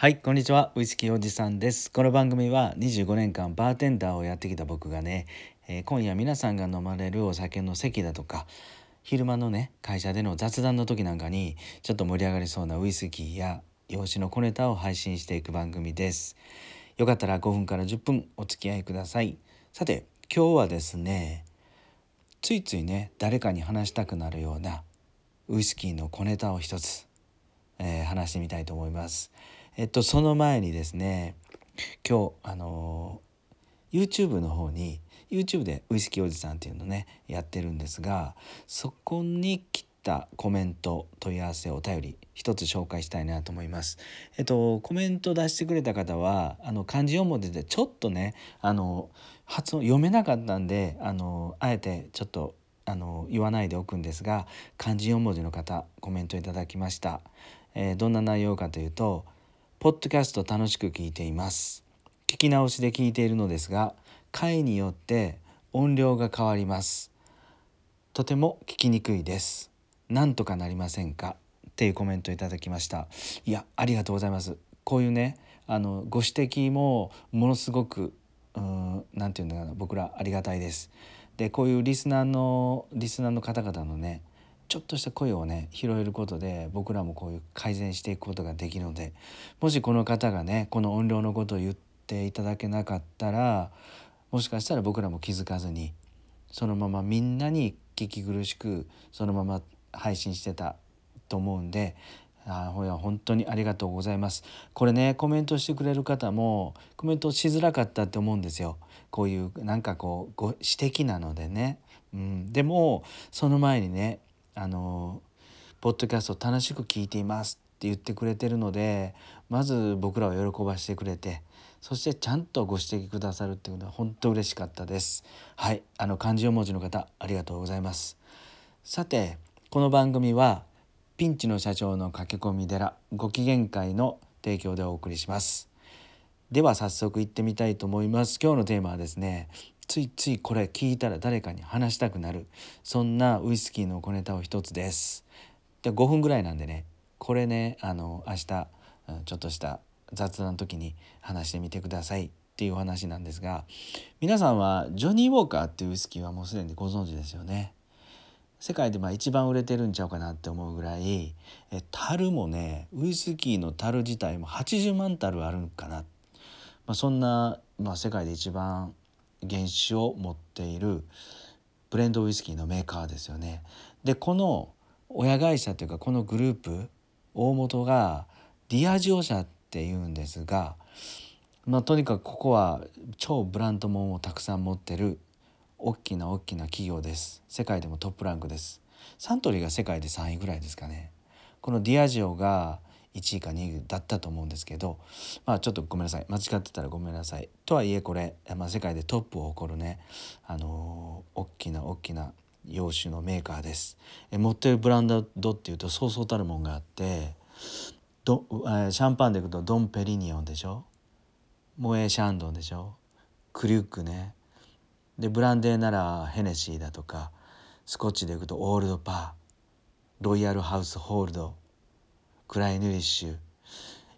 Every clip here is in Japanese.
はいこんにちは。ウイスキーおじさんです。この番組は25年間バーテンダーをやってきた僕がね、えー、今夜皆さんが飲まれるお酒の席だとか昼間のね会社での雑談の時なんかにちょっと盛り上がりそうなウイスキーや洋酒の小ネタを配信していく番組です。よかったら5分から10分お付き合いください。さて今日はですねついついね誰かに話したくなるようなウイスキーの小ネタを一つ、えー、話してみたいと思います。えっとその前にですね今日あの YouTube の方に YouTube でウイスキーおじさんっていうのねやってるんですがそこに来たコメント問い合わせお便り一つ紹介したいなと思います。えっとコメント出してくれた方はあの漢字4文字でちょっとねあの発音読めなかったんであのあえてちょっとあの言わないでおくんですが漢字4文字の方コメントいただきました。えー、どんな内容かというと「ポッドキャスト楽しく聞いています」聞き直しで聞いているのですが回によって音量が変わります。とても聞きにくいです。なんとかなりませんか？っていうコメントいただきました。いやありがとうございます。こういうねあのご指摘もものすごく何て言うのかな僕らありがたいです。でこういうリスナーのリスナーの方々のねちょっとした声をね拾えることで僕らもこういう改善していくことができるのでもしこの方がねこの音量のことを言っていただけなかったらもしかしたら僕らも気づかずにそのままみんなに聞き苦しくそのまま配信してたと思うんであほや本当にありがとうございます。これねコメントしてくれる方もコメントしづらかったって思うんですよ。こういうなんかこうご指摘なのでね、うん、でもその前にねあのポッドキャスト楽しく聞いていますって言ってくれてるのでまず僕らを喜ばしてくれてそしてちゃんとご指摘くださるっていうのは本当嬉しかったです。はいあの漢字4文字の方ありがとうございます。さてこの番組はピンチの社長の駆け込み寺ご機嫌会の提供でお送りします。では早速行ってみたいと思います。今日のテーマはですねついついこれ聞いたら誰かに話したくなる。そんなウイスキーの小ネタを一つです。で5分ぐらいなんでね。これねあの明日ちょっとした雑談の時に話してみてください。っていうお話なんですが皆さんはジョニー・ウォーカーっていうウイスキーはもうすでにご存知ですよね。世界でまあ一番売れてるんちゃうかなって思うぐらいえ樽もねウイスキーの樽自体も80万樽あるんかな、まあ、そんな、まあ、世界で一番原酒を持っているブレンドウイスキーのメーカーですよね。でこの親会社というかこのグループ大元がディアジオ社っていうんですが、まあ、とにかくここは超ブランドもんをたくさん持ってる大きな大きな企業です。世界でもトップランクです。サントリーが世界で3位ぐらいですかね。このディアジオが1位か2位だったと思うんですけどまあちょっとごめんなさい。間違ってたらごめんなさい。とはいえこれ、まあ、世界でトップを誇るねあのー、大きな大きな洋酒のメーカーです。え持ってるブランドっていうとそうそうたるもんがあってドシャンパンでいくとドン・ペリニオンでしょ？モエ・シャンドンでしょ？クリュックね。でブランデーならヘネシーだとかスコッチでいくとオールドパー。ロイヤルハウスホールド。クライヌリッシュ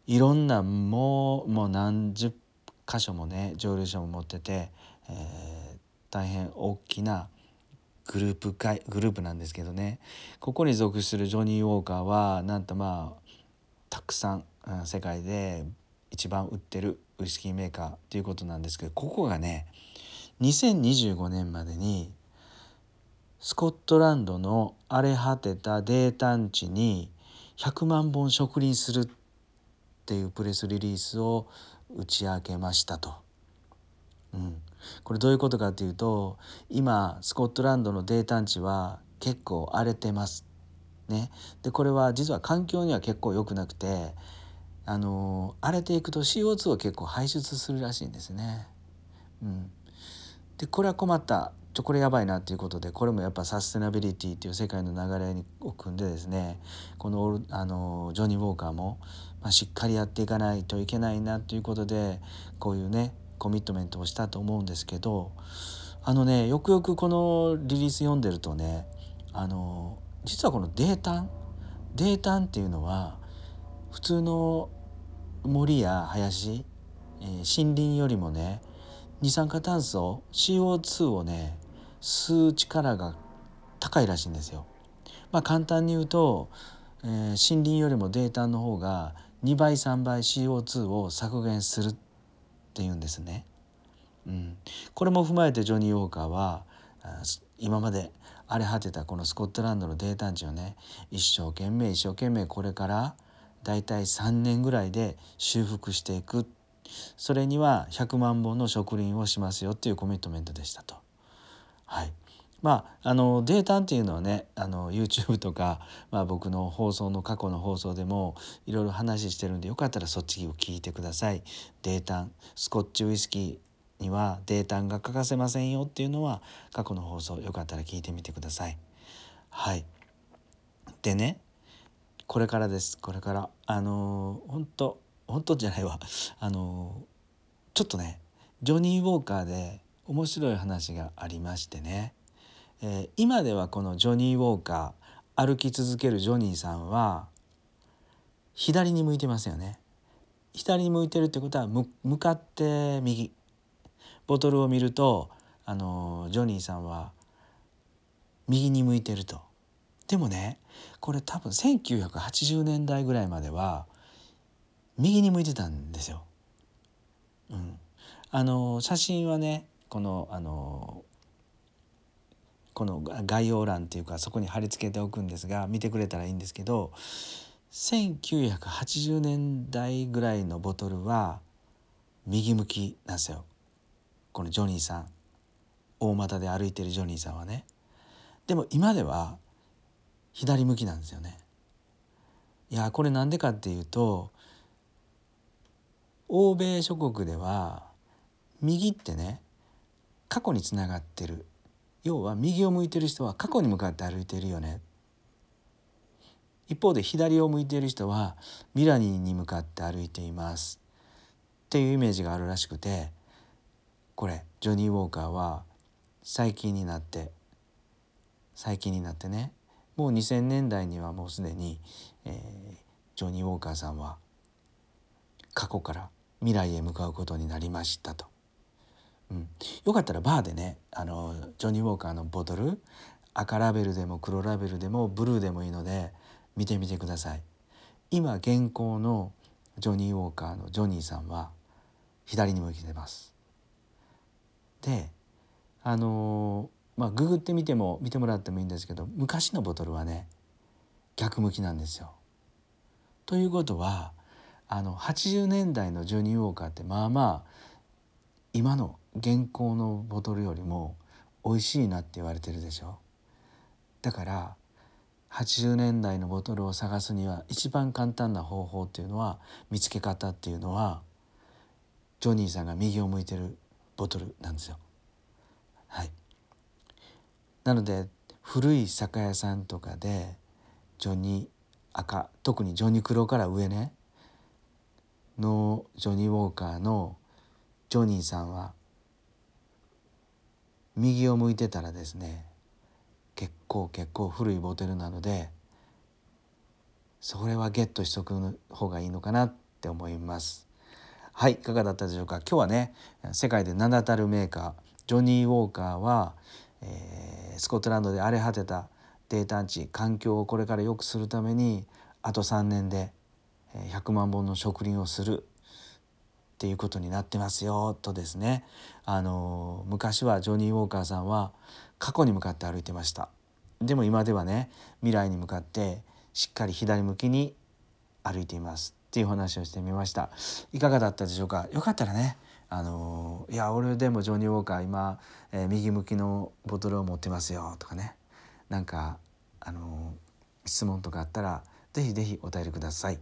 いろんなもうもう何十箇所もね蒸留所も持ってて、えー、大変大きなグループ会グループなんですけどね。ここに属するジョニー・ウォーカーはなんとまあたくさん、うん、世界で一番売ってるウイスキーメーカーっていうことなんですけどここがね2025年までにスコットランドの荒れ果てた泥炭地に100万本植林するっていうプレスリリースを打ち明けましたと。うん、これどういうことかっていうと今スコットランドの泥炭地は結構荒れてます。ね、でこれは実は環境には結構良くなくてあの荒れていくと CO2 を結構排出するらしいんですね。うん、でこれは困ったちょこれやばいなっていうことでこれもやっぱサステナビリティっていう世界の流れを組んでですねこのあのジョニー・ウォーカーも、まあ、しっかりやっていかないといけないなということでこういうねコミットメントをしたと思うんですけどあのねよくよくこのリリース読んでるとねあの実はこの泥炭泥炭っていうのは普通の森や林、えー、森林よりもね二酸化炭素 CO2 をね吸う力が高いらしいんですよ。まあ、簡単に言うと、えー、森林よりもデータの方が2倍3倍 CO2 を削減するっていうんですね。うん、これも踏まえてジョニー・ウォーカーは今まで荒れ果てたこのスコットランドの泥炭地をね一生懸命一生懸命これからだいたい3年ぐらいで修復していくそれには100万本の植林をしますよっていうコミットメントでしたと。はいまあ、あのデータっていうのはねあの YouTube とか、まあ、僕の放送の過去の放送でもいろいろ話してるんでよかったらそっちを聞いてください。データスコッチウイスキーにはデータが欠かせませんよっていうのは過去の放送よかったら聞いてみてください。はいでねこれからですこれからあの本当本当じゃないわあのちょっとねジョニー・ウォーカーで面白い話がありましてね。えー、今ではこのジョニー・ウォーカー歩き続けるジョニーさんは左に向いてますよね。左に向いてるってことは向かって右。ボトルを見るとあのジョニーさんは右に向いてると。でもねこれ多分1980年代ぐらいまでは右に向いてたんですよ。うん、あの写真はねこのあのこの概要欄っていうかそこに貼り付けておくんですが見てくれたらいいんですけど1980年代ぐらいのボトルは右向きなんですよ。このジョニーさん。大股で歩いてるジョニーさんはね。でも今では左向きなんですよね。いやこれなんでかっていうと欧米諸国では右ってね過去につながってる。要は右を向いてる人は過去に向かって歩いているよね。一方で左を向いている人は未来に向かって歩いています。っていうイメージがあるらしくてこれジョニー・ウォーカーは最近になって最近になってねもう2000年代にはもうすでに、えー、ジョニー・ウォーカーさんは過去から未来へ向かうことになりましたと。よかったらバーでねあのジョニー・ウォーカーのボトル赤ラベルでも黒ラベルでもブルーでもいいので見てみてください今現行のジョニー・ウォーカーのジョニーさんは左に向きてますであのまあググってみても見てもらってもいいんですけど昔のボトルはね逆向きなんですよ。ということはあの80年代のジョニー・ウォーカーってまあまあ今の現行のボトルよりも美味しいなって言われてるでしょだから80年代のボトルを探すには一番簡単な方法っていうのは見つけ方っていうのはジョニーさんが右を向いてるボトルなんですよ。はい、なので古い酒屋さんとかでジョニー赤特にジョニー黒から上ねのジョニー・ウォーカーのジョニーさんは右を向いてたらですね結構結構古いボトルなのでそれはゲットしとく方がいいのかなって思います。はいいかがだったでしょうか？今日はね世界で名だたるメーカージョニー・ウォーカーは、えー、スコットランドで荒れ果てた低探地環境をこれから良くするためにあと3年で100万本の植林をするっていうことになってますよとですね。あの昔はジョニー・ウォーカーさんは過去に向かって歩いてました。でも今ではね未来に向かってしっかり左向きに歩いています。っていう話をしてみました。いかがだったでしょうか？よかったらねあのいや俺でもジョニー・ウォーカー今、えー、右向きのボトルを持ってますよとかね。なんかあの質問とかあったら是非是非お便りください。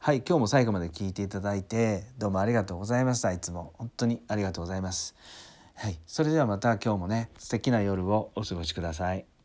はい今日も最後まで聞いていただいてどうもありがとうございました。いつも。本当にありがとうございます。はいそれではまた今日もね素敵な夜をお過ごしください。